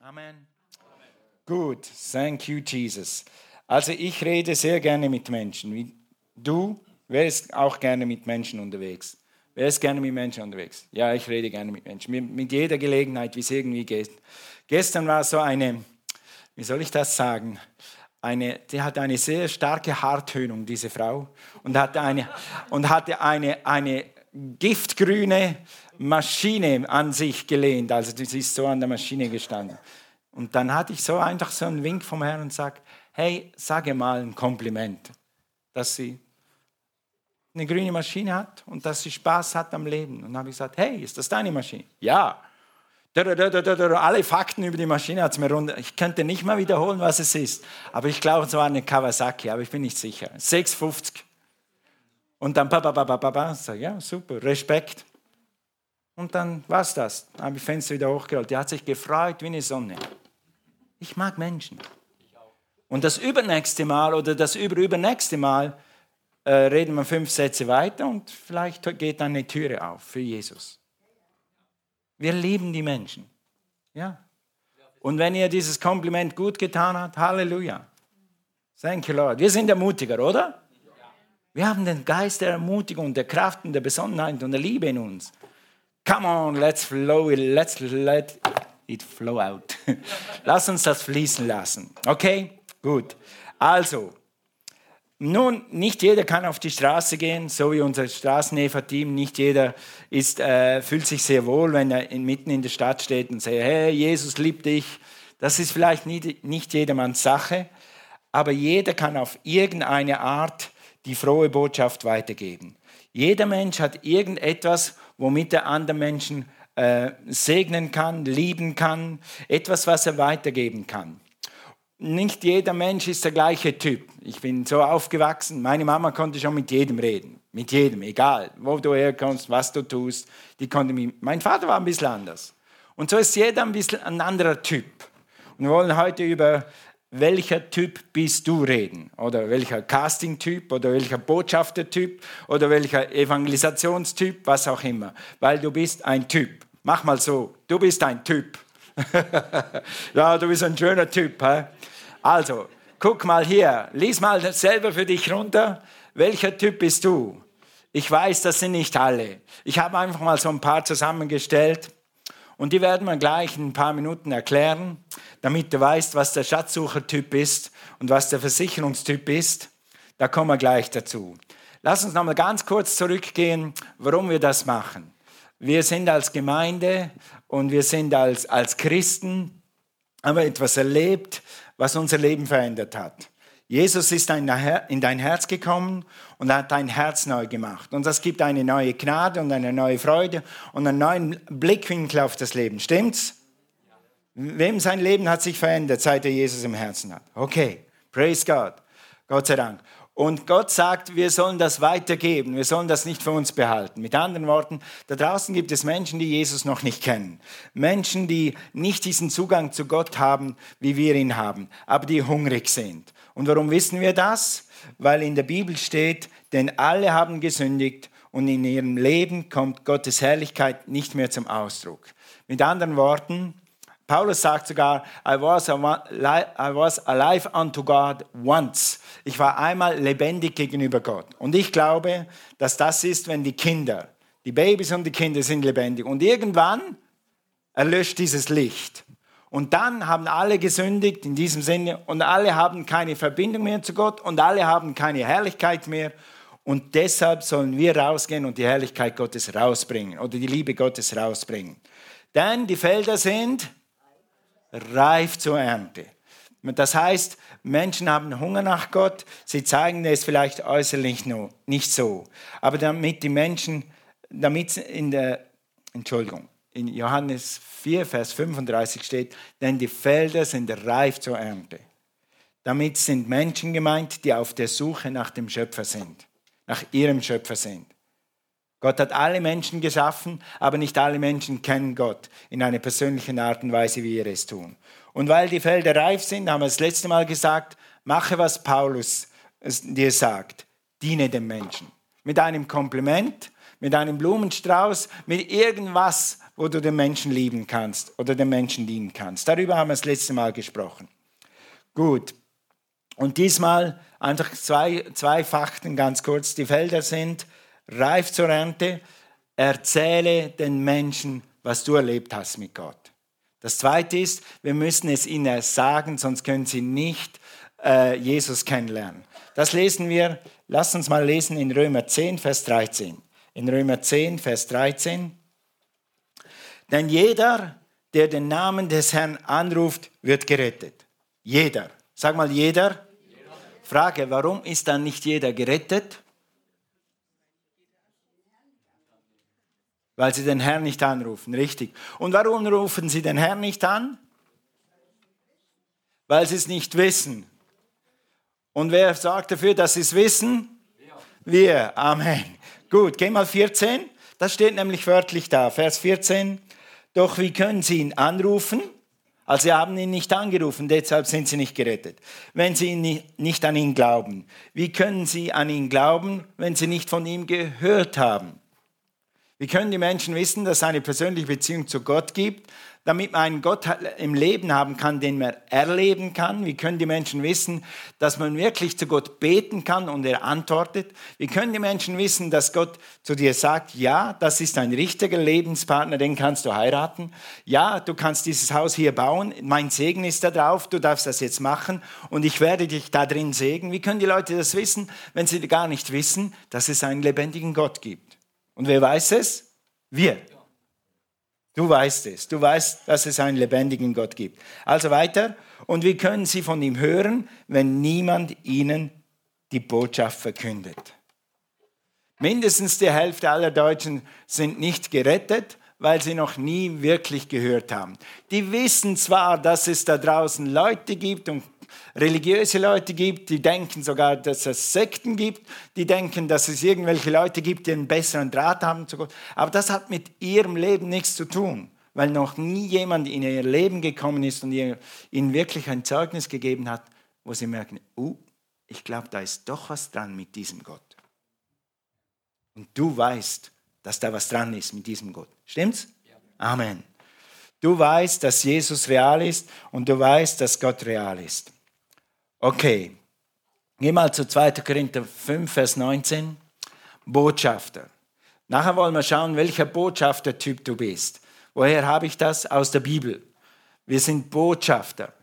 Amen. Gut, thank you, Jesus. Also ich rede sehr gerne mit Menschen. Du wärst auch gerne mit Menschen unterwegs. Wer ist gerne mit Menschen unterwegs? Ja, ich rede gerne mit Menschen. Mit, mit jeder Gelegenheit, wie es irgendwie geht. Gestern war so eine, wie soll ich das sagen? Eine, die hatte eine sehr starke Haartönung, diese Frau, und hatte eine, und hatte eine, eine giftgrüne Maschine an sich gelehnt. Also sie ist so an der Maschine gestanden. Und dann hatte ich so einfach so einen Wink vom Herrn und sage, hey, sage mal ein Kompliment, dass sie eine grüne Maschine hat und dass sie Spaß hat am Leben. Und dann habe ich gesagt, hey, ist das deine Maschine? Ja. Alle Fakten über die Maschine hat es mir runter. Ich könnte nicht mal wiederholen, was es ist. Aber ich glaube, es war eine Kawasaki, aber ich bin nicht sicher. 650. Und dann, papa, papa, papa, sag, ja, super, Respekt. Und dann war es das. Dann habe ich Fenster wieder hochgerollt. Die hat sich gefreut wie eine Sonne. Ich mag Menschen. Und das übernächste Mal oder das überübernächste Mal äh, reden wir fünf Sätze weiter und vielleicht geht dann eine Türe auf für Jesus. Wir lieben die Menschen. Ja. Und wenn ihr dieses Kompliment gut getan habt, Halleluja. Thank you, Lord. Wir sind Ermutiger, oder? Wir haben den Geist der Ermutigung, der Kraft und der Besonnenheit und der Liebe in uns. Come on, let's flow, let's let it flow out. Lass uns das fließen lassen. Okay? Gut. Also, nun, nicht jeder kann auf die Straße gehen, so wie unser Straßeneva-Team. Nicht jeder ist, äh, fühlt sich sehr wohl, wenn er in, mitten in der Stadt steht und sagt, hey, Jesus liebt dich. Das ist vielleicht nicht, nicht jedermanns Sache, aber jeder kann auf irgendeine Art die frohe Botschaft weitergeben. Jeder Mensch hat irgendetwas, womit er anderen Menschen äh, segnen kann, lieben kann, etwas, was er weitergeben kann. Nicht jeder Mensch ist der gleiche Typ. Ich bin so aufgewachsen, meine Mama konnte schon mit jedem reden. Mit jedem, egal, wo du herkommst, was du tust. Die konnte mich, mein Vater war ein bisschen anders. Und so ist jeder ein bisschen ein anderer Typ. Und wir wollen heute über welcher Typ bist du reden oder welcher Casting-Typ oder welcher Botschafter-Typ oder welcher Evangelisationstyp, was auch immer, weil du bist ein Typ. Mach mal so, du bist ein Typ. ja, du bist ein schöner Typ. He? Also, guck mal hier, lies mal selber für dich runter. Welcher Typ bist du? Ich weiß, das sind nicht alle. Ich habe einfach mal so ein paar zusammengestellt und die werden wir gleich in ein paar Minuten erklären, damit du weißt, was der Schatzsuchertyp ist und was der Versicherungstyp ist. Da kommen wir gleich dazu. Lass uns nochmal ganz kurz zurückgehen, warum wir das machen. Wir sind als Gemeinde und wir sind als, als Christen, haben wir etwas erlebt, was unser Leben verändert hat. Jesus ist in dein Herz gekommen und hat dein Herz neu gemacht. Und das gibt eine neue Gnade und eine neue Freude und einen neuen Blickwinkel auf das Leben. Stimmt's? Wem sein Leben hat sich verändert, seit er Jesus im Herzen hat? Okay, praise God. Gott sei Dank. Und Gott sagt, wir sollen das weitergeben, wir sollen das nicht für uns behalten. Mit anderen Worten, da draußen gibt es Menschen, die Jesus noch nicht kennen. Menschen, die nicht diesen Zugang zu Gott haben, wie wir ihn haben, aber die hungrig sind. Und warum wissen wir das? Weil in der Bibel steht, denn alle haben gesündigt und in ihrem Leben kommt Gottes Herrlichkeit nicht mehr zum Ausdruck. Mit anderen Worten, Paulus sagt sogar, I was, I was alive unto God once. Ich war einmal lebendig gegenüber Gott. Und ich glaube, dass das ist, wenn die Kinder, die Babys und die Kinder sind lebendig. Und irgendwann erlöscht dieses Licht. Und dann haben alle gesündigt in diesem Sinne und alle haben keine Verbindung mehr zu Gott und alle haben keine Herrlichkeit mehr. Und deshalb sollen wir rausgehen und die Herrlichkeit Gottes rausbringen oder die Liebe Gottes rausbringen. Denn die Felder sind reif zur Ernte. Das heißt, Menschen haben Hunger nach Gott, sie zeigen es vielleicht äußerlich nur, nicht so. Aber damit die Menschen, damit in der, Entschuldigung, in Johannes 4, Vers 35 steht, denn die Felder sind reif zur Ernte. Damit sind Menschen gemeint, die auf der Suche nach dem Schöpfer sind, nach ihrem Schöpfer sind. Gott hat alle Menschen geschaffen, aber nicht alle Menschen kennen Gott in einer persönlichen Art und Weise, wie wir es tun. Und weil die Felder reif sind, haben wir das letzte Mal gesagt, mache, was Paulus dir sagt. Diene dem Menschen. Mit einem Kompliment, mit einem Blumenstrauß, mit irgendwas, wo du den Menschen lieben kannst oder den Menschen dienen kannst. Darüber haben wir das letzte Mal gesprochen. Gut. Und diesmal einfach zwei, zwei Fakten ganz kurz. Die Felder sind reif zur Ernte. Erzähle den Menschen, was du erlebt hast mit Gott. Das Zweite ist, wir müssen es ihnen sagen, sonst können sie nicht äh, Jesus kennenlernen. Das lesen wir, lass uns mal lesen in Römer 10, Vers 13. In Römer 10, Vers 13. Denn jeder, der den Namen des Herrn anruft, wird gerettet. Jeder. Sag mal jeder. Frage, warum ist dann nicht jeder gerettet? Weil sie den Herrn nicht anrufen, richtig. Und warum rufen sie den Herrn nicht an? Weil sie es nicht wissen. Und wer sorgt dafür, dass sie es wissen? Wir. Amen. Gut, geh mal 14. Das steht nämlich wörtlich da, Vers 14. Doch wie können sie ihn anrufen? Also sie haben ihn nicht angerufen, deshalb sind sie nicht gerettet. Wenn sie nicht an ihn glauben. Wie können sie an ihn glauben, wenn sie nicht von ihm gehört haben? Wie können die Menschen wissen, dass es eine persönliche Beziehung zu Gott gibt, damit man einen Gott im Leben haben kann, den man erleben kann? Wie können die Menschen wissen, dass man wirklich zu Gott beten kann und er antwortet? Wie können die Menschen wissen, dass Gott zu dir sagt, ja, das ist ein richtiger Lebenspartner, den kannst du heiraten? Ja, du kannst dieses Haus hier bauen, mein Segen ist da drauf, du darfst das jetzt machen und ich werde dich da drin segnen. Wie können die Leute das wissen, wenn sie gar nicht wissen, dass es einen lebendigen Gott gibt? Und wer weiß es? Wir. Du weißt es. Du weißt, dass es einen lebendigen Gott gibt. Also weiter. Und wie können sie von ihm hören, wenn niemand ihnen die Botschaft verkündet? Mindestens die Hälfte aller Deutschen sind nicht gerettet, weil sie noch nie wirklich gehört haben. Die wissen zwar, dass es da draußen Leute gibt und religiöse Leute gibt, die denken sogar, dass es Sekten gibt, die denken, dass es irgendwelche Leute gibt, die einen besseren Draht haben zu Gott. Aber das hat mit ihrem Leben nichts zu tun, weil noch nie jemand in ihr Leben gekommen ist und ihnen wirklich ein Zeugnis gegeben hat, wo sie merken, uh, ich glaube, da ist doch was dran mit diesem Gott. Und du weißt, dass da was dran ist mit diesem Gott. Stimmt's? Amen. Du weißt, dass Jesus real ist und du weißt, dass Gott real ist. Okay, geh mal zu 2. Korinther 5, Vers 19. Botschafter. Nachher wollen wir schauen, welcher Botschaftertyp du bist. Woher habe ich das? Aus der Bibel. Wir sind Botschafter.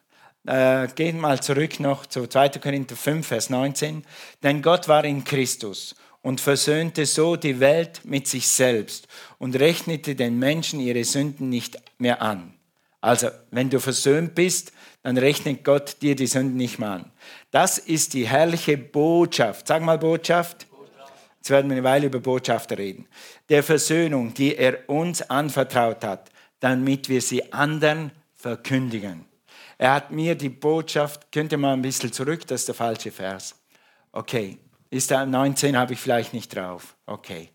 Äh, gehen mal zurück noch zu 2. Korinther 5, Vers 19. Denn Gott war in Christus und versöhnte so die Welt mit sich selbst und rechnete den Menschen ihre Sünden nicht mehr an. Also, wenn du versöhnt bist, dann rechnet Gott dir die Sünden nicht mehr an. Das ist die herrliche Botschaft. Sag mal Botschaft. Jetzt werden wir eine Weile über Botschafter reden. Der Versöhnung, die er uns anvertraut hat, damit wir sie anderen verkündigen. Er hat mir die Botschaft, könnt ihr mal ein bisschen zurück, das ist der falsche Vers. Okay, ist da 19, habe ich vielleicht nicht drauf. Okay.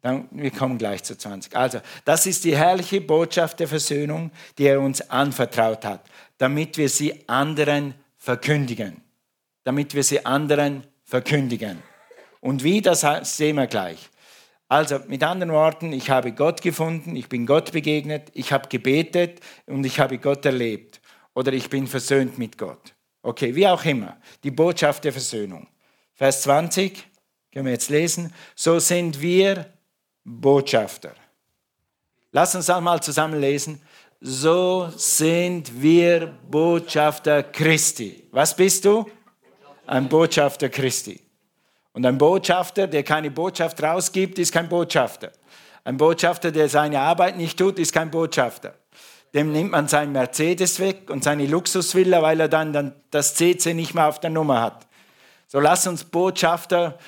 Dann, wir kommen gleich zu 20. Also, das ist die herrliche Botschaft der Versöhnung, die er uns anvertraut hat, damit wir sie anderen verkündigen. Damit wir sie anderen verkündigen. Und wie, das sehen wir gleich. Also mit anderen Worten, ich habe Gott gefunden, ich bin Gott begegnet, ich habe gebetet und ich habe Gott erlebt. Oder ich bin versöhnt mit Gott. Okay, wie auch immer. Die Botschaft der Versöhnung. Vers 20, können wir jetzt lesen. So sind wir Botschafter. Lass uns einmal zusammen lesen. So sind wir Botschafter Christi. Was bist du? Ein Botschafter Christi. Und ein Botschafter, der keine Botschaft rausgibt, ist kein Botschafter. Ein Botschafter, der seine Arbeit nicht tut, ist kein Botschafter. Dem nimmt man seinen Mercedes weg und seine Luxusvilla, weil er dann, dann das CC nicht mehr auf der Nummer hat. So lass uns Botschafter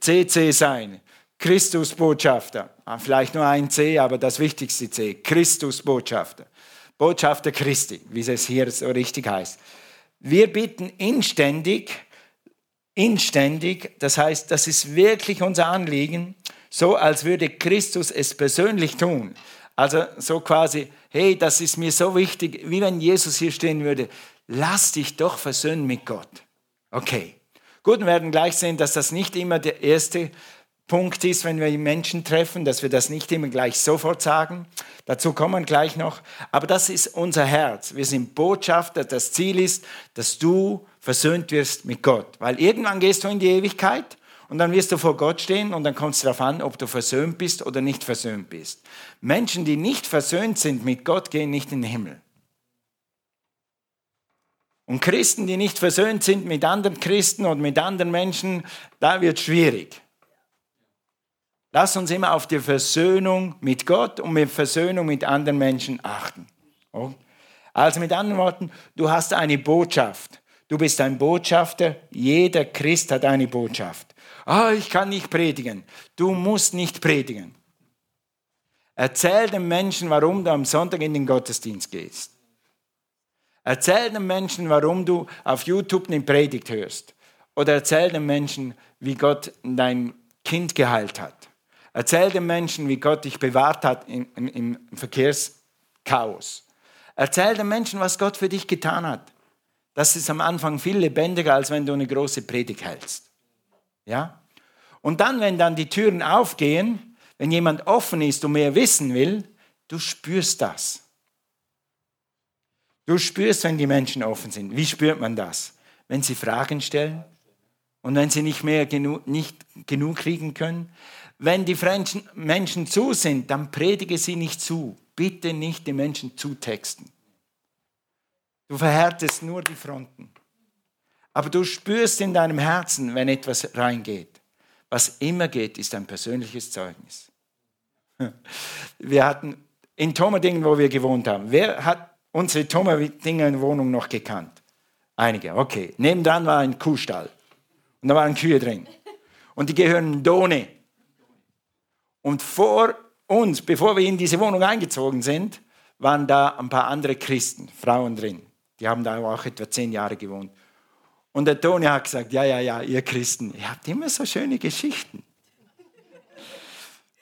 CC sein. Christusbotschafter. Ah, vielleicht nur ein C, aber das wichtigste C. Christusbotschafter. Botschafter Christi, wie es hier so richtig heißt. Wir bitten inständig, inständig, das heißt, das ist wirklich unser Anliegen, so als würde Christus es persönlich tun. Also so quasi, hey, das ist mir so wichtig, wie wenn Jesus hier stehen würde, lass dich doch versöhnen mit Gott. Okay. Gut, wir werden gleich sehen, dass das nicht immer der erste Punkt ist, wenn wir Menschen treffen, dass wir das nicht immer gleich sofort sagen. Dazu kommen wir gleich noch. Aber das ist unser Herz. Wir sind Botschafter. Das Ziel ist, dass du versöhnt wirst mit Gott. Weil irgendwann gehst du in die Ewigkeit und dann wirst du vor Gott stehen und dann kommt es darauf an, ob du versöhnt bist oder nicht versöhnt bist. Menschen, die nicht versöhnt sind mit Gott, gehen nicht in den Himmel. Und Christen, die nicht versöhnt sind mit anderen Christen und mit anderen Menschen, da wird es schwierig. Lass uns immer auf die Versöhnung mit Gott und mit Versöhnung mit anderen Menschen achten. Also mit anderen Worten, du hast eine Botschaft. Du bist ein Botschafter. Jeder Christ hat eine Botschaft. Ah, ich kann nicht predigen. Du musst nicht predigen. Erzähl den Menschen, warum du am Sonntag in den Gottesdienst gehst. Erzähl den Menschen, warum du auf YouTube eine Predigt hörst. Oder erzähl den Menschen, wie Gott dein Kind geheilt hat. Erzähl den Menschen, wie Gott dich bewahrt hat im, im, Verkehrschaos. Erzähl den Menschen, was Gott für dich getan hat. Das ist am Anfang viel lebendiger, als wenn du eine große Predigt hältst. Ja? Und dann, wenn dann die Türen aufgehen, wenn jemand offen ist und mehr wissen will, du spürst das. Du spürst, wenn die Menschen offen sind. Wie spürt man das? Wenn sie Fragen stellen und wenn sie nicht mehr genug, nicht genug kriegen können, wenn die Menschen zu sind, dann predige sie nicht zu. Bitte nicht die Menschen zutexten. Du verhärtest nur die Fronten. Aber du spürst in deinem Herzen, wenn etwas reingeht. Was immer geht, ist ein persönliches Zeugnis. Wir hatten in Tomerdingen, wo wir gewohnt haben, wer hat unsere Tomerdingen Wohnung noch gekannt? Einige, okay. Nebendran war ein Kuhstall und da waren Kühe drin. Und die gehören Done. Und vor uns, bevor wir in diese Wohnung eingezogen sind, waren da ein paar andere Christen, Frauen drin. Die haben da auch etwa zehn Jahre gewohnt. Und der Toni hat gesagt, ja, ja, ja, ihr Christen, ihr habt immer so schöne Geschichten.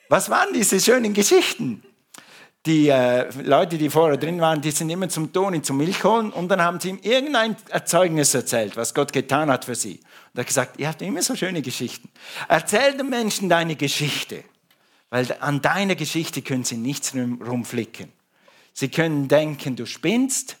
Was waren diese schönen Geschichten? Die äh, Leute, die vorher drin waren, die sind immer zum Toni zum Milch holen und dann haben sie ihm irgendein Erzeugnis erzählt, was Gott getan hat für sie. Und er hat gesagt, ihr habt immer so schöne Geschichten. Erzähl den Menschen deine Geschichte. Weil an deiner Geschichte können sie nichts rumflicken. Sie können denken, du spinnst,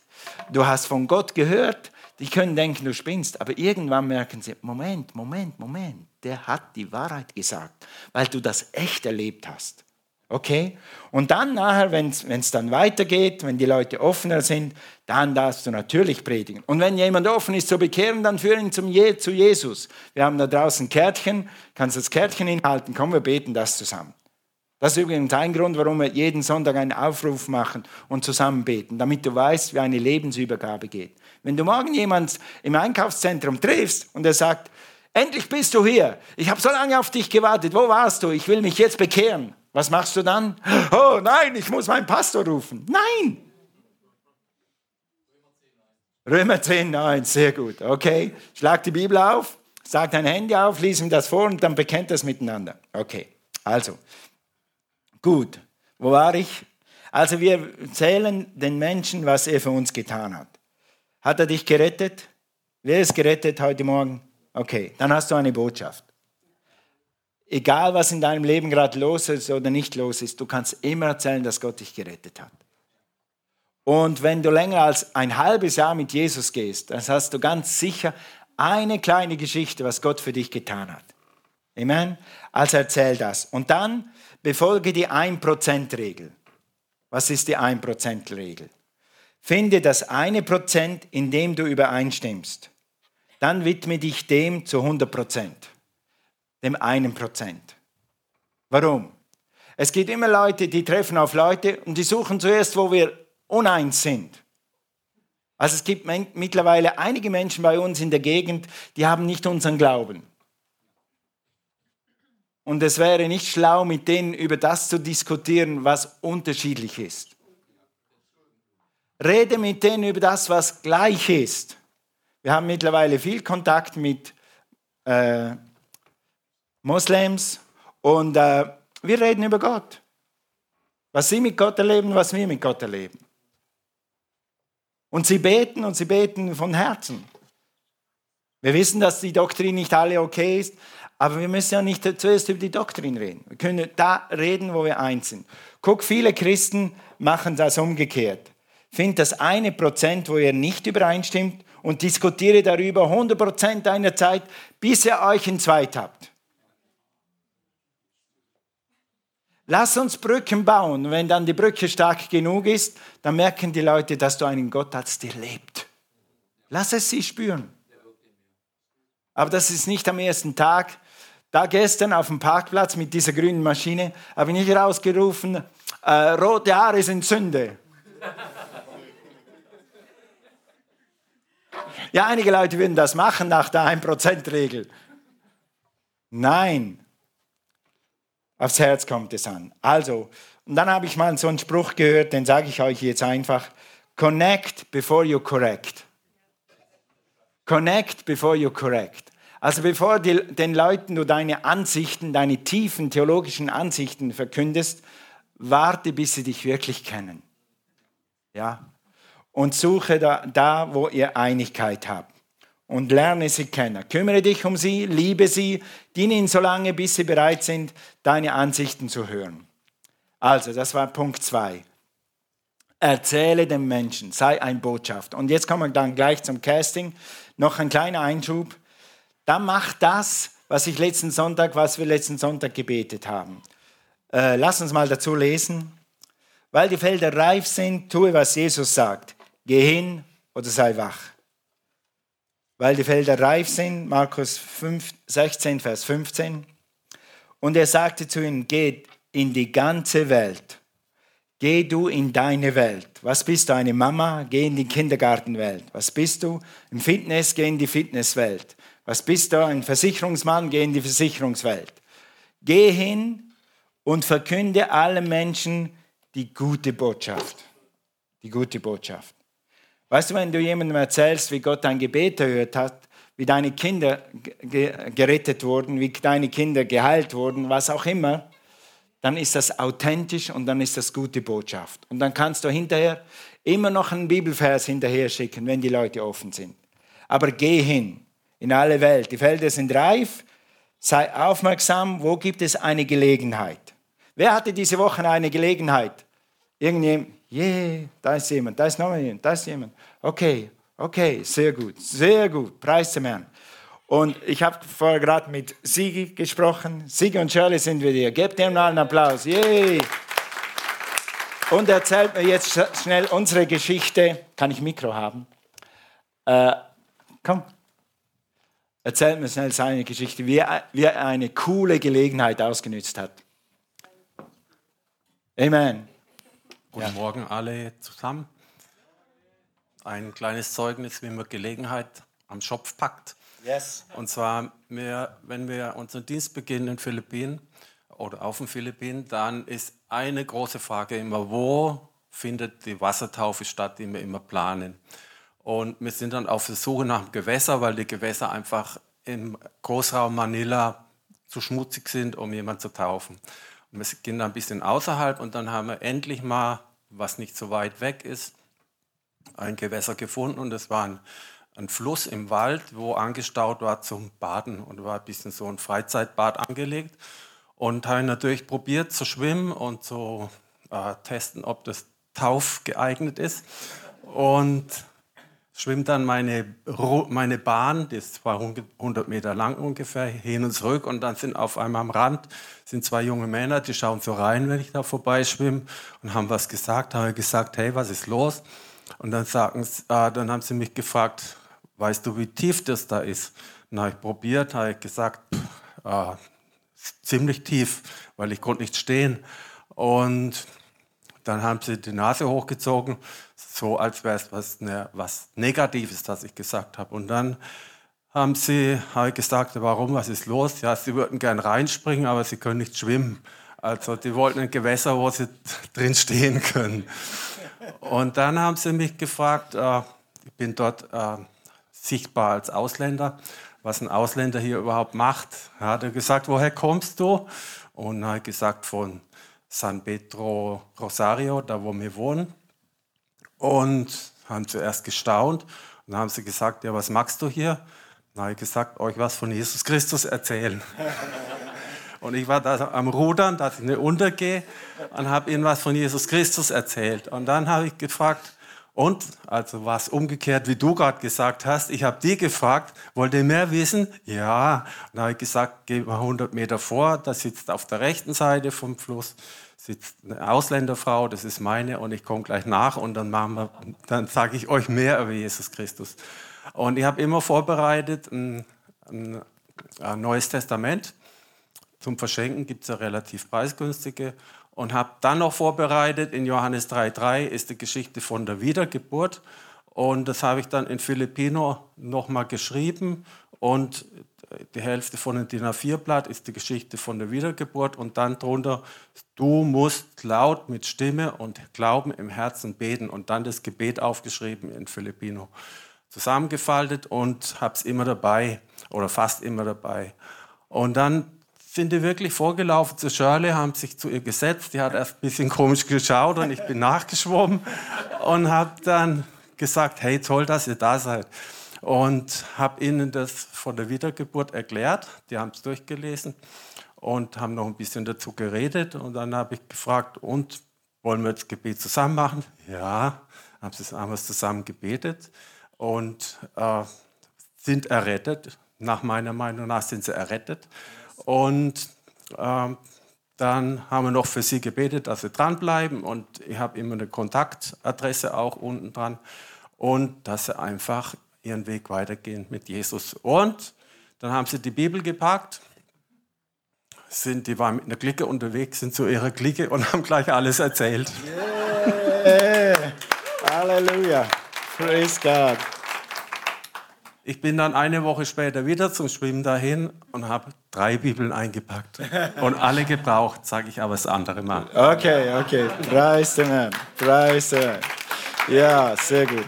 du hast von Gott gehört, die können denken, du spinnst, aber irgendwann merken sie, Moment, Moment, Moment, der hat die Wahrheit gesagt, weil du das echt erlebt hast. Okay? Und dann nachher, wenn es dann weitergeht, wenn die Leute offener sind, dann darfst du natürlich predigen. Und wenn jemand offen ist zu bekehren, dann führ ihn zum Je zu Jesus. Wir haben da draußen Kärtchen, kannst das Kärtchen hinhalten, komm, wir beten das zusammen. Das ist übrigens ein Grund, warum wir jeden Sonntag einen Aufruf machen und zusammen beten, damit du weißt, wie eine Lebensübergabe geht. Wenn du morgen jemanden im Einkaufszentrum triffst und er sagt, endlich bist du hier, ich habe so lange auf dich gewartet, wo warst du, ich will mich jetzt bekehren. Was machst du dann? Oh nein, ich muss meinen Pastor rufen. Nein! Römer 10, 9, sehr gut. Okay, schlag die Bibel auf, sag dein Handy auf, lies ihm das vor und dann bekennt das miteinander. Okay, also, Gut, wo war ich? Also wir erzählen den Menschen, was er für uns getan hat. Hat er dich gerettet? Wer ist gerettet heute Morgen? Okay, dann hast du eine Botschaft. Egal, was in deinem Leben gerade los ist oder nicht los ist, du kannst immer erzählen, dass Gott dich gerettet hat. Und wenn du länger als ein halbes Jahr mit Jesus gehst, dann hast du ganz sicher eine kleine Geschichte, was Gott für dich getan hat. Amen. Also erzähl das. Und dann befolge die 1%-Regel. Was ist die 1%-Regel? Finde das eine Prozent, in dem du übereinstimmst. Dann widme dich dem zu 100 Prozent. Dem einen Prozent. Warum? Es gibt immer Leute, die treffen auf Leute und die suchen zuerst, wo wir uneins sind. Also es gibt mittlerweile einige Menschen bei uns in der Gegend, die haben nicht unseren Glauben. Und es wäre nicht schlau, mit denen über das zu diskutieren, was unterschiedlich ist. Rede mit denen über das, was gleich ist. Wir haben mittlerweile viel Kontakt mit äh, Moslems und äh, wir reden über Gott. Was sie mit Gott erleben, was wir mit Gott erleben. Und sie beten und sie beten von Herzen. Wir wissen, dass die Doktrin nicht alle okay ist, Aber wir müssen ja nicht zuerst über die Doktrin reden. Wir können da reden, wo wir eins sind. Guck, viele Christen machen das umgekehrt. Find das eine Prozent, wo ihr nicht übereinstimmt und diskutiere darüber 100 Prozent deiner Zeit, bis ihr euch in Zweit habt. Lass uns Brücken bauen. Wenn dann die Brücke stark genug ist, dann merken die Leute, dass du einen Gott hast, der lebt. Lass es sie spüren. Aber das ist nicht am ersten Tag. Da gestern auf dem Parkplatz mit dieser grünen Maschine habe ich nicht rausgerufen, äh, rote Haare sind Sünde. Ja, einige Leute würden das machen nach der 1%-Regel. Nein, Aufs Herz kommt es an. Also, und dann habe ich mal so einen Spruch gehört, den sage ich euch jetzt einfach. Connect before you correct. Connect before you correct. Also bevor die, den Leuten du deine Ansichten, deine tiefen theologischen Ansichten verkündest, warte, bis sie dich wirklich kennen. Ja? Und suche da, da wo ihr Einigkeit habt und lerne sie kennen. Kümmere dich um sie, liebe sie, diene ihnen so lange, bis sie bereit sind, deine Ansichten zu hören. Also, das war Punkt 2. Erzähle dem Menschen, sei ein Botschafter. Und jetzt kommen wir dann gleich zum Casting. Noch ein kleiner Einschub. Dann mach das, was ich letzten Sonntag, was wir letzten Sonntag gebetet haben. Äh, lass uns mal dazu lesen. Weil die Felder reif sind, tue, was Jesus sagt. Geh hin oder sei wach weil die Felder reif sind. Markus 5, 16, Vers 15. Und er sagte zu ihnen, geht in die ganze Welt. Geh du in deine Welt. Was bist du, eine Mama? Geh in die Kindergartenwelt. Was bist du? Im Fitness, geh in die Fitnesswelt. Was bist du, ein Versicherungsmann? Geh in die Versicherungswelt. Geh hin und verkünde allen Menschen die gute Botschaft. Die gute Botschaft. Weißt du, wenn du jemandem erzählst, wie Gott dein Gebet erhört hat, wie deine Kinder gerettet wurden, wie deine Kinder geheilt wurden, was auch immer, dann ist das authentisch und dann ist das gute Botschaft. Und dann kannst du hinterher immer noch einen Bibelvers hinterher schicken, wenn die Leute offen sind. Aber geh hin in alle Welt. Die Felder sind reif. Sei aufmerksam, wo gibt es eine Gelegenheit? Wer hatte diese Woche eine Gelegenheit? Irgendjemand? Yeah, da ist jemand, da ist noch jemand, da ist jemand. Okay, okay, sehr gut, sehr gut, preis dem Herrn. Und ich habe vorher gerade mit Sigi gesprochen. Sigi und Shirley sind wir hier. Gebt dem mal einen Applaus. Yay! Und erzählt mir jetzt schnell unsere Geschichte. Kann ich Mikro haben? Äh, komm. Erzählt mir schnell seine Geschichte, wie er, wie er eine coole Gelegenheit ausgenützt hat. Amen. Guten ja. Morgen alle zusammen. Ein kleines Zeugnis, wie man Gelegenheit am Schopf packt. Yes. Und zwar, wir, wenn wir unseren Dienst beginnen in den Philippinen oder auf den Philippinen, dann ist eine große Frage immer, wo findet die Wassertaufe statt, die wir immer planen. Und wir sind dann auf der Suche nach Gewässer, weil die Gewässer einfach im Großraum Manila zu schmutzig sind, um jemanden zu taufen. Und wir gehen dann ein bisschen außerhalb und dann haben wir endlich mal, was nicht so weit weg ist, ein Gewässer gefunden und es war ein, ein Fluss im Wald, wo angestaut war zum Baden und war ein bisschen so ein Freizeitbad angelegt. Und habe natürlich probiert zu schwimmen und zu äh, testen, ob das Tauf geeignet ist. Und schwimmt dann meine, meine Bahn, die ist 200 Meter lang ungefähr, hin und zurück und dann sind auf einmal am Rand sind zwei junge Männer, die schauen so rein, wenn ich da vorbeischwimme und haben was gesagt, haben gesagt, hey, was ist los? Und dann, sagen, äh, dann haben sie mich gefragt, weißt du, wie tief das da ist? dann habe ich probiert, habe ich gesagt, pff, äh, ziemlich tief, weil ich konnte nicht stehen. Und dann haben sie die Nase hochgezogen, so als wäre es was, ne, was Negatives, was ich gesagt habe. Und dann haben sie habe gesagt, warum, was ist los? Ja, sie würden gern reinspringen, aber sie können nicht schwimmen. Also die wollten ein Gewässer, wo sie drin stehen können. Und dann haben sie mich gefragt, äh, ich bin dort äh, sichtbar als Ausländer, was ein Ausländer hier überhaupt macht. Er hat gesagt, woher kommst du? Und er hat gesagt, von San Pedro Rosario, da wo wir wohnen. Und haben zuerst gestaunt und dann haben sie gesagt, ja, was machst du hier? Dann habe ich gesagt, euch was von Jesus Christus erzählen. Und ich war da am Rudern, dass ich nicht untergehe und habe ihnen was von Jesus Christus erzählt. Und dann habe ich gefragt, und, also was umgekehrt, wie du gerade gesagt hast, ich habe die gefragt, wollt ihr mehr wissen? Ja. Und dann habe ich gesagt, geh mal 100 Meter vor, da sitzt auf der rechten Seite vom Fluss sitzt eine Ausländerfrau, das ist meine, und ich komme gleich nach und dann, machen wir, dann sage ich euch mehr über Jesus Christus. Und ich habe immer vorbereitet ein, ein, ein Neues Testament. Zum Verschenken gibt es ja relativ preisgünstige. Und habe dann noch vorbereitet, in Johannes 3,3 ist die Geschichte von der Wiedergeburt. Und das habe ich dann in Filipino nochmal geschrieben. Und die Hälfte von dem DIN A4-Blatt ist die Geschichte von der Wiedergeburt. Und dann drunter, du musst laut mit Stimme und Glauben im Herzen beten. Und dann das Gebet aufgeschrieben in Filipino zusammengefaltet und habe es immer dabei oder fast immer dabei. Und dann sind die wirklich vorgelaufen zu Shirley, haben sich zu ihr gesetzt. Die hat erst ein bisschen komisch geschaut und ich bin nachgeschwommen und habe dann gesagt, hey, toll, dass ihr da seid. Und habe ihnen das von der Wiedergeburt erklärt. Die haben es durchgelesen und haben noch ein bisschen dazu geredet. Und dann habe ich gefragt, und wollen wir das Gebet zusammen machen? Ja, haben wir es zusammen gebetet und äh, sind errettet. Nach meiner Meinung nach sind sie errettet. Und äh, dann haben wir noch für sie gebetet, dass sie dranbleiben. Und ich habe immer eine Kontaktadresse auch unten dran. Und dass sie einfach ihren Weg weitergehen mit Jesus. Und dann haben sie die Bibel gepackt. Sind, die waren mit einer Clique unterwegs, sind zu ihrer Clique und haben gleich alles erzählt. Yeah. Halleluja. Praise God. Ich bin dann eine Woche später wieder zum Schwimmen dahin und habe drei Bibeln eingepackt und alle gebraucht, sage ich aber das andere Mal. Okay, okay. Preis dem Herrn. Preis Herrn. Ja, sehr gut.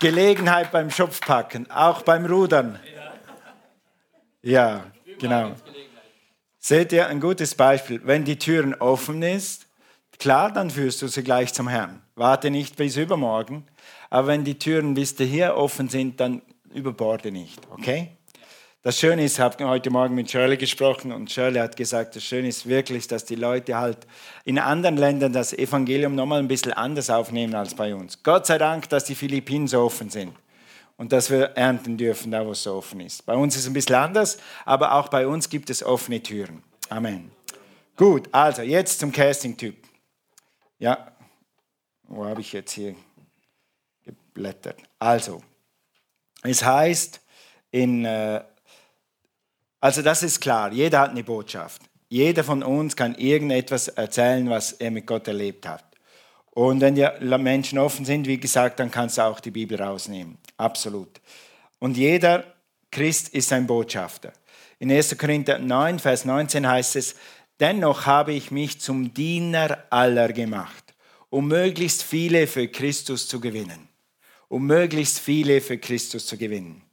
Gelegenheit beim Schopfpacken, auch beim Rudern. Ja, genau. Seht ihr ein gutes Beispiel? Wenn die Türen offen ist, klar, dann führst du sie gleich zum Herrn. Warte nicht bis übermorgen. Aber wenn die Türen bis hier offen sind, dann überborde nicht, okay? Das Schöne ist, ich habe heute Morgen mit Shirley gesprochen und Shirley hat gesagt, das Schöne ist wirklich, dass die Leute halt in anderen Ländern das Evangelium nochmal ein bisschen anders aufnehmen als bei uns. Gott sei Dank, dass die Philippinen so offen sind und dass wir ernten dürfen, da wo es so offen ist. Bei uns ist es ein bisschen anders, aber auch bei uns gibt es offene Türen. Amen. Gut, also jetzt zum Casting-Typ. Ja, wo habe ich jetzt hier geblättert? Also, es heißt in, äh, also das ist klar, jeder hat eine Botschaft. Jeder von uns kann irgendetwas erzählen, was er mit Gott erlebt hat. Und wenn die Menschen offen sind, wie gesagt, dann kannst du auch die Bibel rausnehmen. Absolut. Und jeder Christ ist ein Botschafter. In 1. Korinther 9, Vers 19 heißt es, dennoch habe ich mich zum Diener aller gemacht, um möglichst viele für Christus zu gewinnen um möglichst viele für Christus zu gewinnen.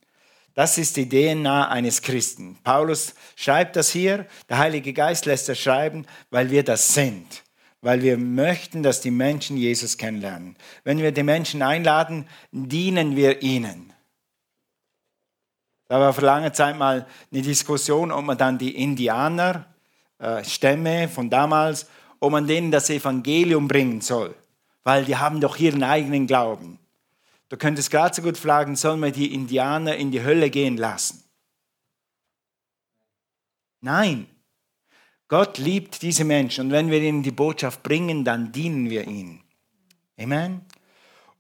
Das ist die DNA eines Christen. Paulus schreibt das hier, der Heilige Geist lässt das schreiben, weil wir das sind, weil wir möchten, dass die Menschen Jesus kennenlernen. Wenn wir die Menschen einladen, dienen wir ihnen. Da war vor langer Zeit mal eine Diskussion, ob man dann die Indianer, äh, Stämme von damals, ob man denen das Evangelium bringen soll, weil die haben doch ihren eigenen Glauben. Du könntest gerade so gut fragen, sollen wir die Indianer in die Hölle gehen lassen? Nein. Gott liebt diese Menschen und wenn wir ihnen die Botschaft bringen, dann dienen wir ihnen. Amen.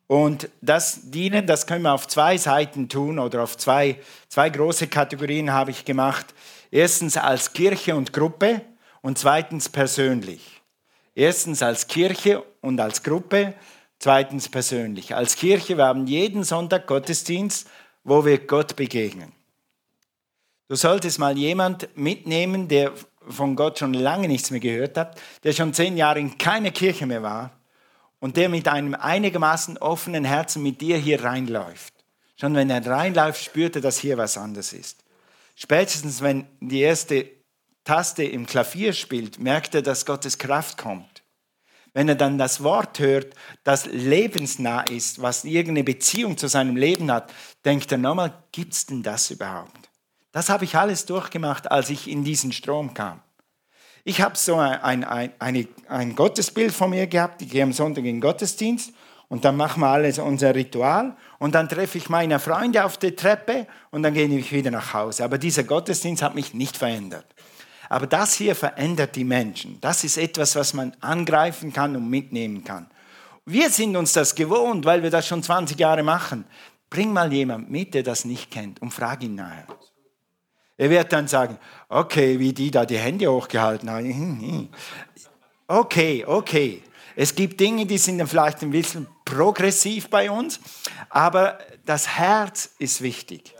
Und das Dienen, das können wir auf zwei Seiten tun oder auf zwei, zwei große Kategorien habe ich gemacht. Erstens als Kirche und Gruppe und zweitens persönlich. Erstens als Kirche und als Gruppe Zweitens persönlich. Als Kirche, wir haben jeden Sonntag Gottesdienst, wo wir Gott begegnen. Du solltest mal jemand mitnehmen, der von Gott schon lange nichts mehr gehört hat, der schon zehn Jahre in keiner Kirche mehr war und der mit einem einigermaßen offenen Herzen mit dir hier reinläuft. Schon wenn er reinläuft, spürt er, dass hier was anderes ist. Spätestens, wenn die erste Taste im Klavier spielt, merkt er, dass Gottes Kraft kommt. Wenn er dann das Wort hört, das lebensnah ist, was irgendeine Beziehung zu seinem Leben hat, denkt er nochmal, gibt es denn das überhaupt? Das habe ich alles durchgemacht, als ich in diesen Strom kam. Ich habe so ein, ein, ein, ein Gottesbild von mir gehabt, ich gehe am Sonntag in den Gottesdienst und dann machen wir alles unser Ritual und dann treffe ich meine Freunde auf der Treppe und dann gehe ich wieder nach Hause. Aber dieser Gottesdienst hat mich nicht verändert. Aber das hier verändert die Menschen. Das ist etwas, was man angreifen kann und mitnehmen kann. Wir sind uns das gewohnt, weil wir das schon 20 Jahre machen. Bring mal jemand mit, der das nicht kennt und frag ihn nachher. Er wird dann sagen, okay, wie die da die Hände hochgehalten haben. Okay, okay. Es gibt Dinge, die sind dann vielleicht ein bisschen progressiv bei uns, aber das Herz ist wichtig.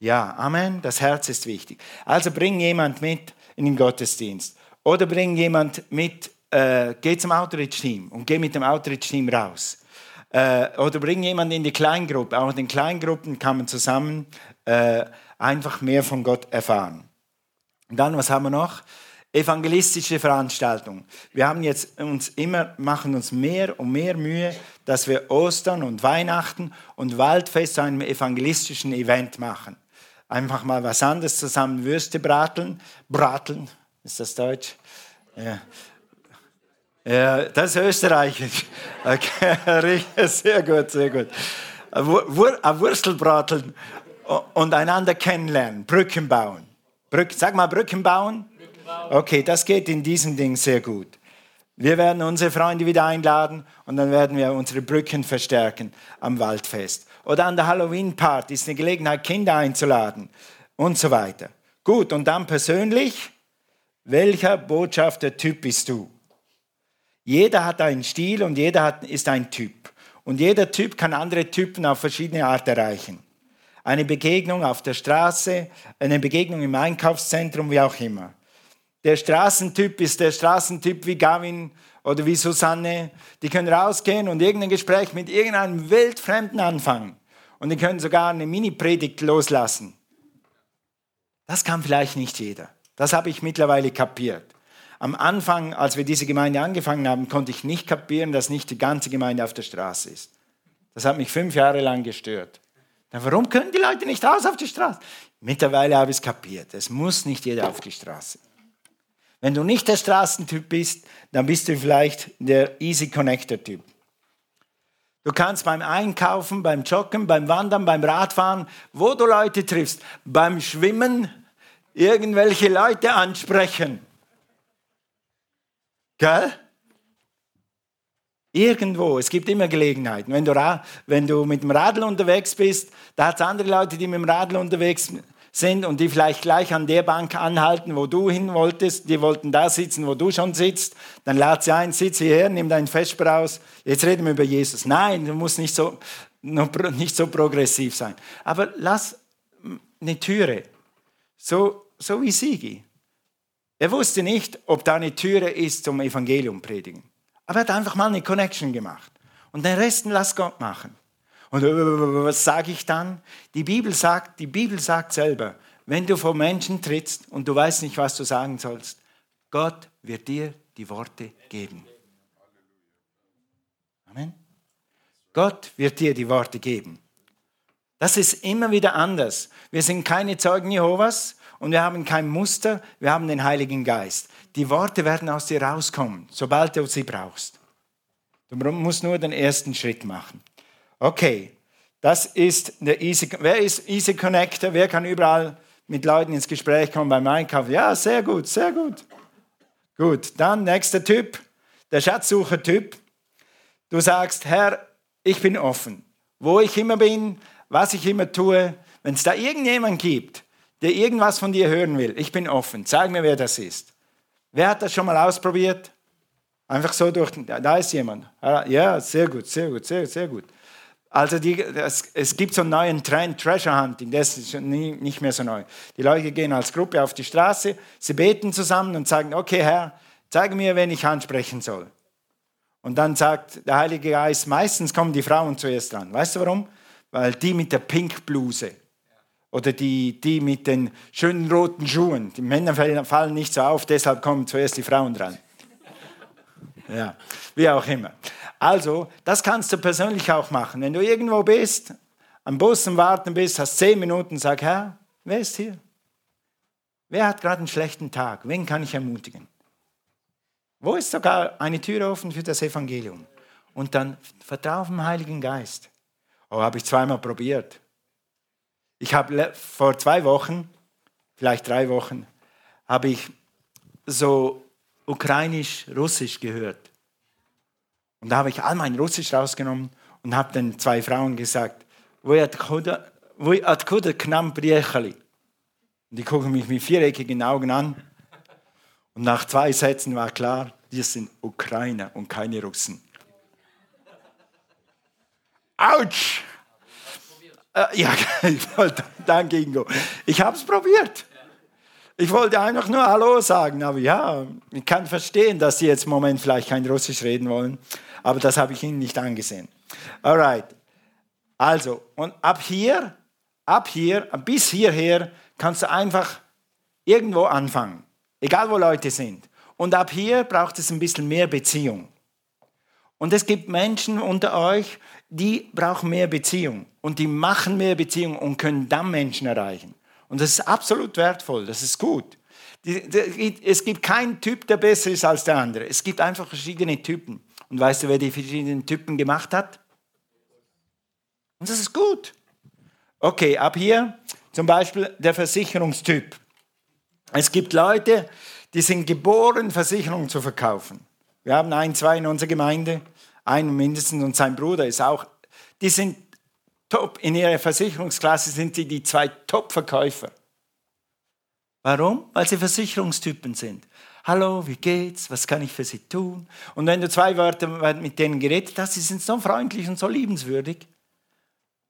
Ja, Amen. Das Herz ist wichtig. Also bring jemand mit, in den Gottesdienst. Oder bring jemand mit, äh, geh zum Outreach-Team und geh mit dem Outreach-Team raus. Äh, oder bring jemand in die Kleingruppe. Auch in den Kleingruppen kann man zusammen äh, einfach mehr von Gott erfahren. Und dann, was haben wir noch? Evangelistische Veranstaltungen. Wir haben jetzt uns immer, machen uns mehr und mehr Mühe, dass wir Ostern und Weihnachten und Waldfest zu einem evangelistischen Event machen einfach mal was anderes zusammen Würste brateln. Brateln, ist das Deutsch? Ja. Ja, das ist österreichisch. Okay, sehr gut, sehr gut. Ein Wurstelbrateln und einander kennenlernen, Brücken bauen. Brück, sag mal Brücken bauen. Okay, das geht in diesem Ding sehr gut. Wir werden unsere Freunde wieder einladen und dann werden wir unsere Brücken verstärken am Waldfest oder an der Halloween-Party ist eine Gelegenheit, Kinder einzuladen und so weiter. Gut, und dann persönlich, welcher Botschafter-Typ bist du? Jeder hat einen Stil und jeder hat, ist ein Typ. Und jeder Typ kann andere Typen auf verschiedene Art erreichen. Eine Begegnung auf der Straße, eine Begegnung im Einkaufszentrum, wie auch immer. Der Straßentyp ist der Straßentyp wie Gavin oder wie Susanne. Die können rausgehen und irgendein Gespräch mit irgendeinem Wildfremden anfangen. Und die können sogar eine Mini-Predigt loslassen. Das kann vielleicht nicht jeder. Das habe ich mittlerweile kapiert. Am Anfang, als wir diese Gemeinde angefangen haben, konnte ich nicht kapieren, dass nicht die ganze Gemeinde auf der Straße ist. Das hat mich fünf Jahre lang gestört. Dann, warum können die Leute nicht raus auf die Straße? Mittlerweile habe ich es kapiert. Es muss nicht jeder auf die Straße. Wenn du nicht der Straßentyp bist, dann bist du vielleicht der Easy Connector Typ. Du kannst beim Einkaufen, beim Joggen, beim Wandern, beim Radfahren, wo du Leute triffst, beim Schwimmen irgendwelche Leute ansprechen. Gell? Irgendwo, es gibt immer Gelegenheiten. Wenn du, wenn du mit dem Radl unterwegs bist, da hat es andere Leute, die mit dem Radl unterwegs sind sind und die vielleicht gleich an der Bank anhalten, wo du hin wolltest, die wollten da sitzen, wo du schon sitzt, dann lad sie ein, sitz hierher, nimm dein Vesper aus, jetzt reden wir über Jesus. Nein, du musst nicht so, nicht so progressiv sein. Aber lass eine Türe, so, so wie Sigi. Er wusste nicht, ob da eine Türe ist zum Evangelium predigen. Aber er hat einfach mal eine Connection gemacht. Und den Rest lass Gott machen. Und was sage ich dann? Die Bibel sagt, die Bibel sagt selber, wenn du vor Menschen trittst und du weißt nicht, was du sagen sollst, Gott wird dir die Worte geben. Amen. Gott wird dir die Worte geben. Das ist immer wieder anders. Wir sind keine Zeugen Jehovas und wir haben kein Muster, wir haben den Heiligen Geist. Die Worte werden aus dir rauskommen, sobald du sie brauchst. Du musst nur den ersten Schritt machen. Okay, das ist der Easy. Wer ist Easy Connector? Wer kann überall mit Leuten ins Gespräch kommen beim Einkaufen? Ja, sehr gut, sehr gut. Gut, dann nächster Typ, der Schatzsucher-Typ. Du sagst, Herr, ich bin offen. Wo ich immer bin, was ich immer tue, wenn es da irgendjemand gibt, der irgendwas von dir hören will, ich bin offen. Zeig mir, wer das ist. Wer hat das schon mal ausprobiert? Einfach so durch, da ist jemand. Ja, sehr gut, sehr gut, sehr, sehr gut. Also die, das, es gibt so einen neuen Trend, Treasure Hunting, das ist nie, nicht mehr so neu. Die Leute gehen als Gruppe auf die Straße, sie beten zusammen und sagen, okay Herr, zeige mir, wen ich ansprechen soll. Und dann sagt der Heilige Geist, meistens kommen die Frauen zuerst dran. Weißt du warum? Weil die mit der Pinkbluse oder die, die mit den schönen roten Schuhen, die Männer fallen nicht so auf, deshalb kommen zuerst die Frauen dran. Ja, wie auch immer. Also, das kannst du persönlich auch machen. Wenn du irgendwo bist, am Bus am Warten bist, hast zehn Minuten, sag, Herr, wer ist hier? Wer hat gerade einen schlechten Tag? Wen kann ich ermutigen? Wo ist sogar eine Tür offen für das Evangelium? Und dann vertraue auf den Heiligen Geist. Oh, habe ich zweimal probiert. Ich habe vor zwei Wochen, vielleicht drei Wochen, habe ich so ukrainisch-russisch gehört. Und da habe ich all mein Russisch rausgenommen und habe den zwei Frauen gesagt, wo откуда, вы откуда к нам приехали? Und die gucken mich mit viereckigen Augen an. Und nach zwei Sätzen war klar, wir sind Ukrainer und keine Russen. Autsch! Äh, ja, ich wollte, danke Ingo. Ich habe es probiert. Ich wollte einfach nur Hallo sagen, aber ja, ich kann verstehen, dass Sie jetzt im Moment vielleicht kein Russisch reden wollen, aber das habe ich Ihnen nicht angesehen. Alright. Also, und ab hier, ab hier, bis hierher kannst du einfach irgendwo anfangen, egal wo Leute sind. Und ab hier braucht es ein bisschen mehr Beziehung. Und es gibt Menschen unter euch, die brauchen mehr Beziehung und die machen mehr Beziehung und können dann Menschen erreichen. Und das ist absolut wertvoll, das ist gut. Es gibt keinen Typ, der besser ist als der andere. Es gibt einfach verschiedene Typen. Und weißt du, wer die verschiedenen Typen gemacht hat? Und das ist gut. Okay, ab hier zum Beispiel der Versicherungstyp. Es gibt Leute, die sind geboren, Versicherungen zu verkaufen. Wir haben ein, zwei in unserer Gemeinde, einen mindestens und sein Bruder ist auch. Die sind top, in ihrer Versicherungsklasse sind sie die zwei Top-Verkäufer. Warum? Weil sie Versicherungstypen sind. Hallo, wie geht's? Was kann ich für Sie tun? Und wenn du zwei Wörter mit denen geredet hast, sie sind so freundlich und so liebenswürdig,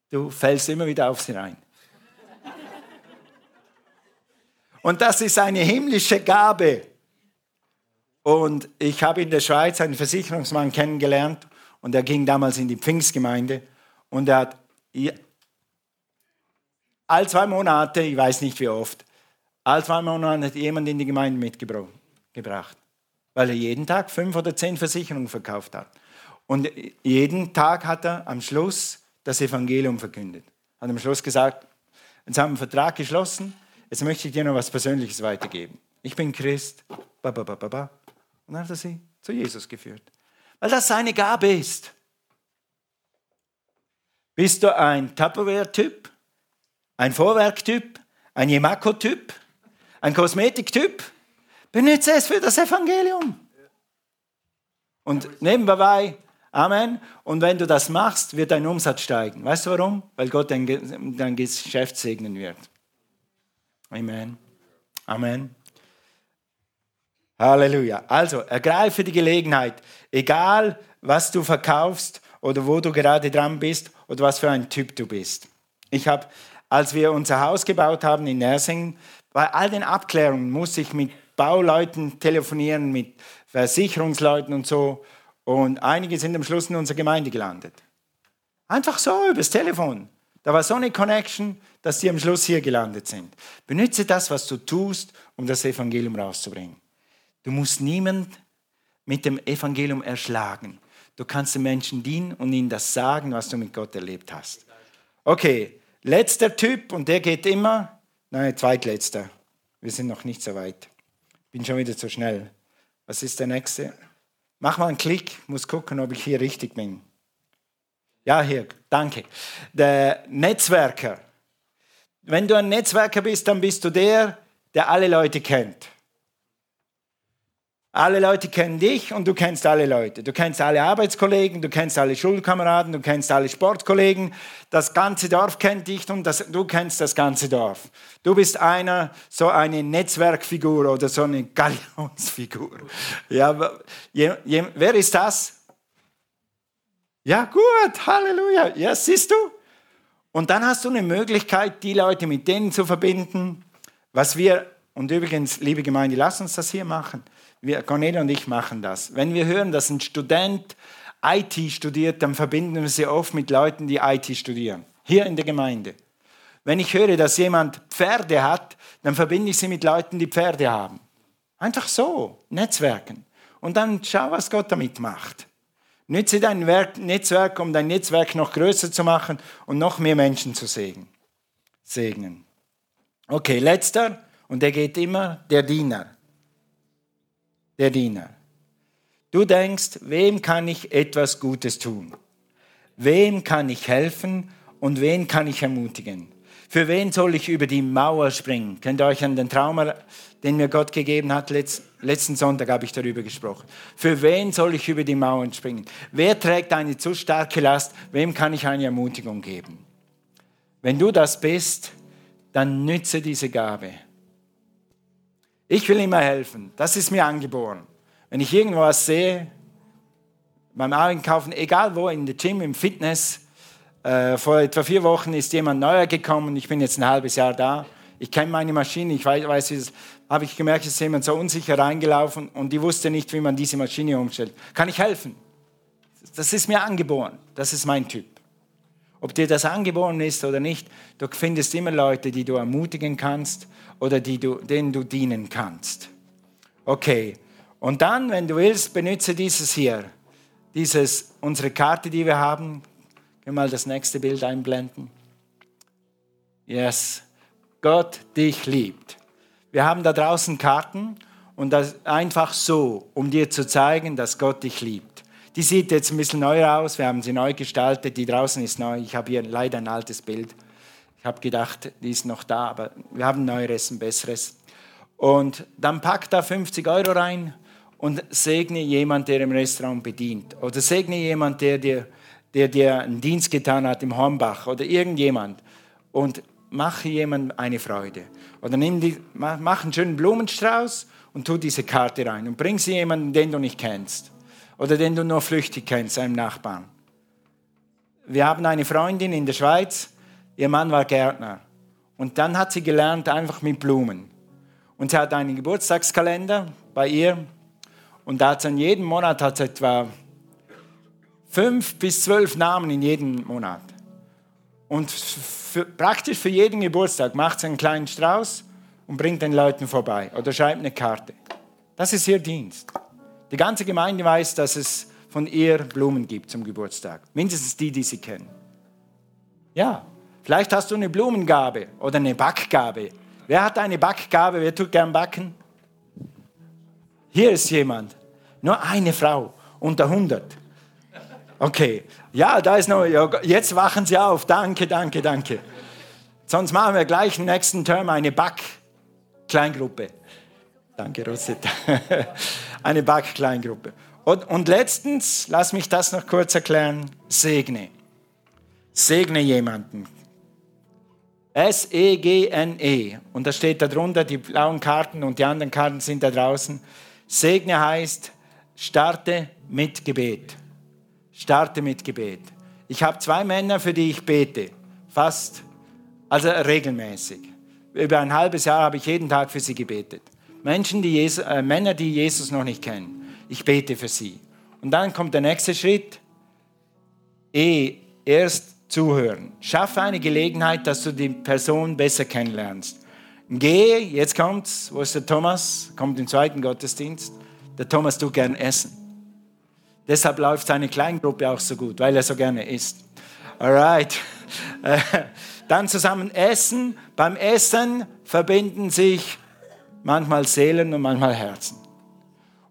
du fällst immer wieder auf sie rein. Und das ist eine himmlische Gabe. Und ich habe in der Schweiz einen Versicherungsmann kennengelernt und er ging damals in die Pfingstgemeinde und er hat all zwei Monate, ich weiß nicht wie oft, all zwei Monate hat jemand in die Gemeinde mitgebracht, weil er jeden Tag fünf oder zehn Versicherungen verkauft hat. Und jeden Tag hat er am Schluss das Evangelium verkündet. Hat am Schluss gesagt, jetzt haben wir einen Vertrag geschlossen, jetzt möchte ich dir noch was Persönliches weitergeben. Ich bin Christ. Ba, ba, ba, ba, ba. Und dann hat er sie zu Jesus geführt. Weil das seine Gabe ist. Bist du ein Tupperware-Typ? Ein Vorwerk-Typ? Ein Jemako-Typ? Ein Kosmetik-Typ? Benutze es für das Evangelium. Und nebenbei, Amen. Und wenn du das machst, wird dein Umsatz steigen. Weißt du warum? Weil Gott dein, dein Geschäft segnen wird. Amen. Amen. Halleluja. Also, ergreife die Gelegenheit, egal was du verkaufst oder wo du gerade dran bist oder was für ein Typ du bist. Ich habe, als wir unser Haus gebaut haben in Nersingen, bei all den Abklärungen musste ich mit Bauleuten telefonieren, mit Versicherungsleuten und so. Und einige sind am Schluss in unserer Gemeinde gelandet. Einfach so übers Telefon. Da war so eine Connection, dass sie am Schluss hier gelandet sind. Benütze das, was du tust, um das Evangelium rauszubringen. Du musst niemand mit dem Evangelium erschlagen. Du kannst den Menschen dienen und ihnen das sagen, was du mit Gott erlebt hast. Okay, letzter Typ und der geht immer. Nein, zweitletzter. Wir sind noch nicht so weit. Bin schon wieder zu schnell. Was ist der nächste? Mach mal einen Klick, muss gucken, ob ich hier richtig bin. Ja, hier, danke. Der Netzwerker. Wenn du ein Netzwerker bist, dann bist du der, der alle Leute kennt. Alle Leute kennen dich und du kennst alle Leute. Du kennst alle Arbeitskollegen, du kennst alle Schulkameraden, du kennst alle Sportkollegen. Das ganze Dorf kennt dich und das, du kennst das ganze Dorf. Du bist einer, so eine Netzwerkfigur oder so eine Galionsfigur. Ja, je, je, wer ist das? Ja, gut, Halleluja. Ja, siehst du? Und dann hast du eine Möglichkeit, die Leute mit denen zu verbinden. Was wir, und übrigens, liebe Gemeinde, lass uns das hier machen wir, Cornelia und ich machen das. Wenn wir hören, dass ein Student IT studiert, dann verbinden wir sie oft mit Leuten, die IT studieren. Hier in der Gemeinde. Wenn ich höre, dass jemand Pferde hat, dann verbinde ich sie mit Leuten, die Pferde haben. Einfach so, Netzwerken. und dann schau, was Gott damit macht. Nütze dein Netzwerk, um dein Netzwerk noch größer zu machen und noch mehr Menschen zu segnen. Okay, letzter, und der geht immer, der Diener. Der Diener. Du denkst, wem kann ich etwas Gutes tun? Wem kann ich helfen und wen kann ich ermutigen? Für wen soll ich über die Mauer springen? Könnt ihr euch an den Traum, den mir Gott gegeben hat? letzten Sonntag habe ich darüber gesprochen. Für wen soll ich über die Mauern springen? Wer trägt eine zu starke Last? Wem kann ich eine Ermutigung geben? Wenn du das bist, dann nütze diese Gabe. Ich will immer helfen. Das ist mir angeboren. Wenn ich irgendwas sehe, beim Einkaufen, egal wo, in der Gym, im Fitness, äh, vor etwa vier Wochen ist jemand neuer gekommen, ich bin jetzt ein halbes Jahr da. Ich kenne meine Maschine, ich weiß, weiß wie es habe ich gemerkt, ist jemand so unsicher reingelaufen und die wusste nicht, wie man diese Maschine umstellt. Kann ich helfen? Das ist mir angeboren. Das ist mein Typ. Ob dir das angeboren ist oder nicht, du findest immer Leute, die du ermutigen kannst oder die du, denen du dienen kannst. Okay. Und dann, wenn du willst, benutze dieses hier. Dieses, unsere Karte, die wir haben. Können wir mal das nächste Bild einblenden? Yes. Gott dich liebt. Wir haben da draußen Karten und das einfach so, um dir zu zeigen, dass Gott dich liebt. Die sieht jetzt ein bisschen neuer aus, wir haben sie neu gestaltet, die draußen ist neu. Ich habe hier leider ein altes Bild. Habe gedacht, die ist noch da, aber wir haben neueres, ein besseres. Und dann pack da 50 Euro rein und segne jemand, der im Restaurant bedient. Oder segne jemand, der dir der dir einen Dienst getan hat im Hornbach oder irgendjemand und mache jemandem eine Freude. Oder nimm die, mach einen schönen Blumenstrauß und tu diese Karte rein und bring sie jemandem, den du nicht kennst oder den du nur flüchtig kennst, einem Nachbarn. Wir haben eine Freundin in der Schweiz, ihr Mann war Gärtner und dann hat sie gelernt einfach mit Blumen. Und sie hat einen Geburtstagskalender bei ihr und da hat sie in jedem Monat hat sie etwa fünf bis zwölf Namen in jedem Monat. Und für, praktisch für jeden Geburtstag macht sie einen kleinen Strauß und bringt den Leuten vorbei oder schreibt eine Karte. Das ist ihr Dienst. Die ganze Gemeinde weiß, dass es von ihr Blumen gibt zum Geburtstag. Mindestens die, die sie kennen. Ja, vielleicht hast du eine Blumengabe oder eine Backgabe. Wer hat eine Backgabe? Wer tut gern backen? Hier ist jemand. Nur eine Frau unter 100. Okay, ja, da ist noch, jetzt wachen Sie auf. Danke, danke, danke. Sonst machen wir gleich im nächsten Term eine Back-Kleingruppe. Danke, Rosetta. eine Back-Kleingruppe. Und, und letztens, lass mich das noch kurz erklären, segne. Segne jemanden. S-E-G-N-E. -E. Und da steht darunter, die blauen Karten und die anderen Karten sind da draußen. Segne heißt, starte mit Gebet. Starte mit Gebet. Ich habe zwei Männer, für die ich bete. Fast, also regelmäßig. Über ein halbes Jahr habe ich jeden Tag für sie gebetet. Menschen, die Jesus, äh, Männer, die Jesus noch nicht kennen. Ich bete für sie. Und dann kommt der nächste Schritt. Eh, erst zuhören. Schaffe eine Gelegenheit, dass du die Person besser kennenlernst. Gehe, jetzt kommt's, wo ist der Thomas? Kommt im zweiten Gottesdienst. Der Thomas tut gern essen. Deshalb läuft seine Kleingruppe auch so gut, weil er so gerne isst. Alright. Dann zusammen essen. Beim Essen verbinden sich manchmal Seelen und manchmal Herzen.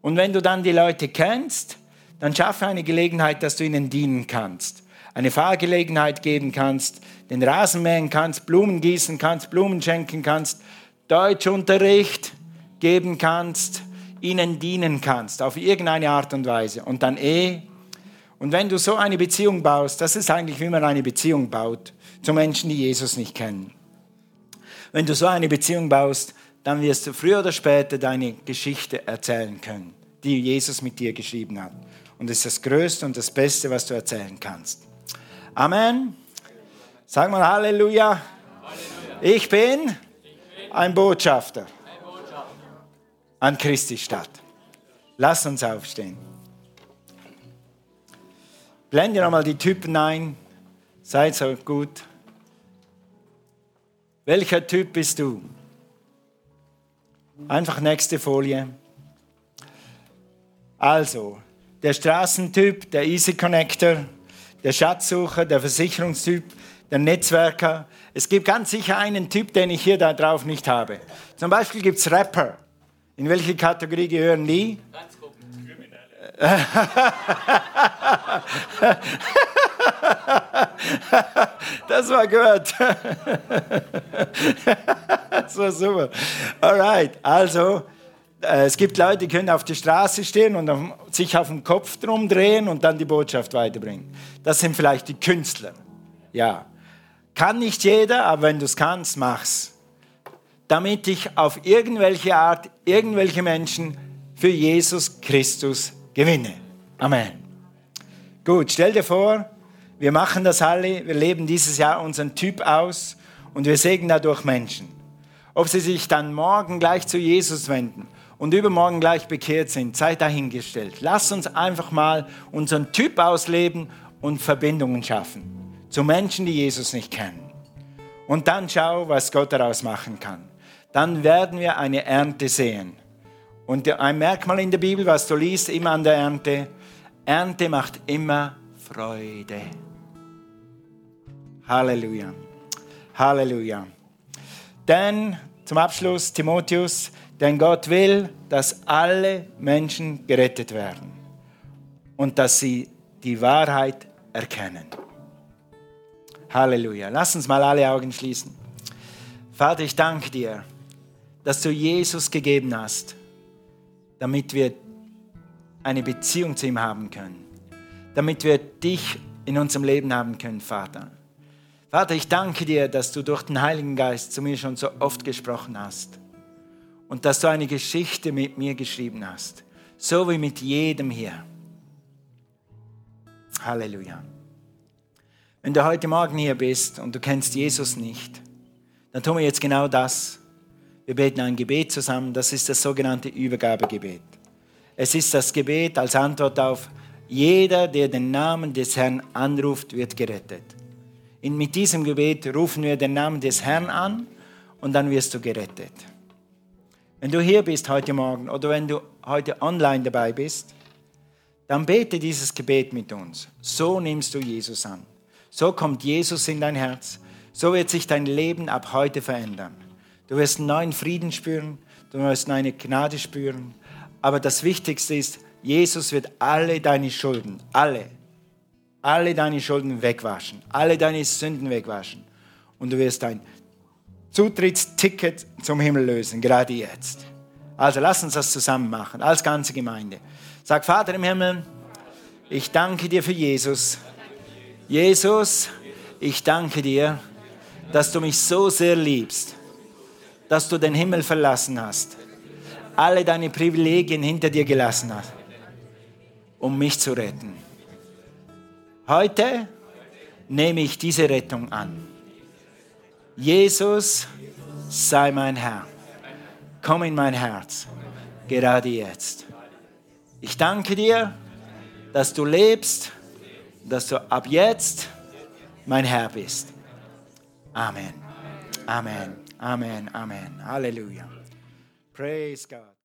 Und wenn du dann die Leute kennst, dann schaffe eine Gelegenheit, dass du ihnen dienen kannst. Eine Fahrgelegenheit geben kannst, den Rasen mähen kannst, Blumen gießen kannst, Blumen schenken kannst, Deutschunterricht geben kannst, ihnen dienen kannst, auf irgendeine Art und Weise. Und dann eh. Und wenn du so eine Beziehung baust, das ist eigentlich, wie man eine Beziehung baut zu Menschen, die Jesus nicht kennen. Wenn du so eine Beziehung baust, dann wirst du früher oder später deine Geschichte erzählen können, die Jesus mit dir geschrieben hat. Und das ist das Größte und das Beste, was du erzählen kannst. Amen. Sag mal Halleluja. Ich bin ein Botschafter an Christi Stadt. Lass uns aufstehen. Blende nochmal die Typen ein. Seid so gut. Welcher Typ bist du? Einfach nächste Folie. Also, der Straßentyp, der Easy Connector, der Schatzsucher, der Versicherungstyp, der Netzwerker. Es gibt ganz sicher einen Typ, den ich hier da drauf nicht habe. Zum Beispiel gibt es Rapper. In welche Kategorie gehören die? das war gut. das war super. Alright, also es gibt Leute, die können auf der Straße stehen und sich auf den Kopf drum drehen und dann die Botschaft weiterbringen. Das sind vielleicht die Künstler. Ja. Kann nicht jeder, aber wenn du es kannst, mach's. Damit ich auf irgendwelche Art irgendwelche Menschen für Jesus Christus gewinne. Amen. Gut, stell dir vor, wir machen das alle, wir leben dieses Jahr unseren Typ aus und wir segnen dadurch Menschen. Ob sie sich dann morgen gleich zu Jesus wenden und übermorgen gleich bekehrt sind, sei dahingestellt. Lass uns einfach mal unseren Typ ausleben und Verbindungen schaffen zu Menschen, die Jesus nicht kennen. Und dann schau, was Gott daraus machen kann. Dann werden wir eine Ernte sehen. Und ein Merkmal in der Bibel, was du liest, immer an der Ernte, Ernte macht immer Freude. Halleluja. Halleluja. Denn zum Abschluss Timotheus, denn Gott will, dass alle Menschen gerettet werden und dass sie die Wahrheit erkennen. Halleluja. Lass uns mal alle Augen schließen. Vater, ich danke dir, dass du Jesus gegeben hast, damit wir eine Beziehung zu ihm haben können, damit wir dich in unserem Leben haben können, Vater. Vater, ich danke dir, dass du durch den Heiligen Geist zu mir schon so oft gesprochen hast und dass du eine Geschichte mit mir geschrieben hast, so wie mit jedem hier. Halleluja. Wenn du heute Morgen hier bist und du kennst Jesus nicht, dann tun wir jetzt genau das. Wir beten ein Gebet zusammen, das ist das sogenannte Übergabegebet. Es ist das Gebet als Antwort auf, jeder, der den Namen des Herrn anruft, wird gerettet. Und mit diesem Gebet rufen wir den Namen des Herrn an und dann wirst du gerettet. Wenn du hier bist heute Morgen oder wenn du heute online dabei bist, dann bete dieses Gebet mit uns. So nimmst du Jesus an. So kommt Jesus in dein Herz. So wird sich dein Leben ab heute verändern. Du wirst einen neuen Frieden spüren, du wirst eine Gnade spüren. Aber das Wichtigste ist, Jesus wird alle deine Schulden, alle, alle deine Schulden wegwaschen, alle deine Sünden wegwaschen. Und du wirst ein Zutrittsticket zum Himmel lösen, gerade jetzt. Also lass uns das zusammen machen, als ganze Gemeinde. Sag, Vater im Himmel, ich danke dir für Jesus. Jesus, ich danke dir, dass du mich so sehr liebst, dass du den Himmel verlassen hast, alle deine Privilegien hinter dir gelassen hast, um mich zu retten. Heute nehme ich diese Rettung an. Jesus, sei mein Herr. Komm in mein Herz, gerade jetzt. Ich danke dir, dass du lebst, dass du ab jetzt mein Herr bist. Amen. Amen. Amen. Amen. Halleluja. Praise God.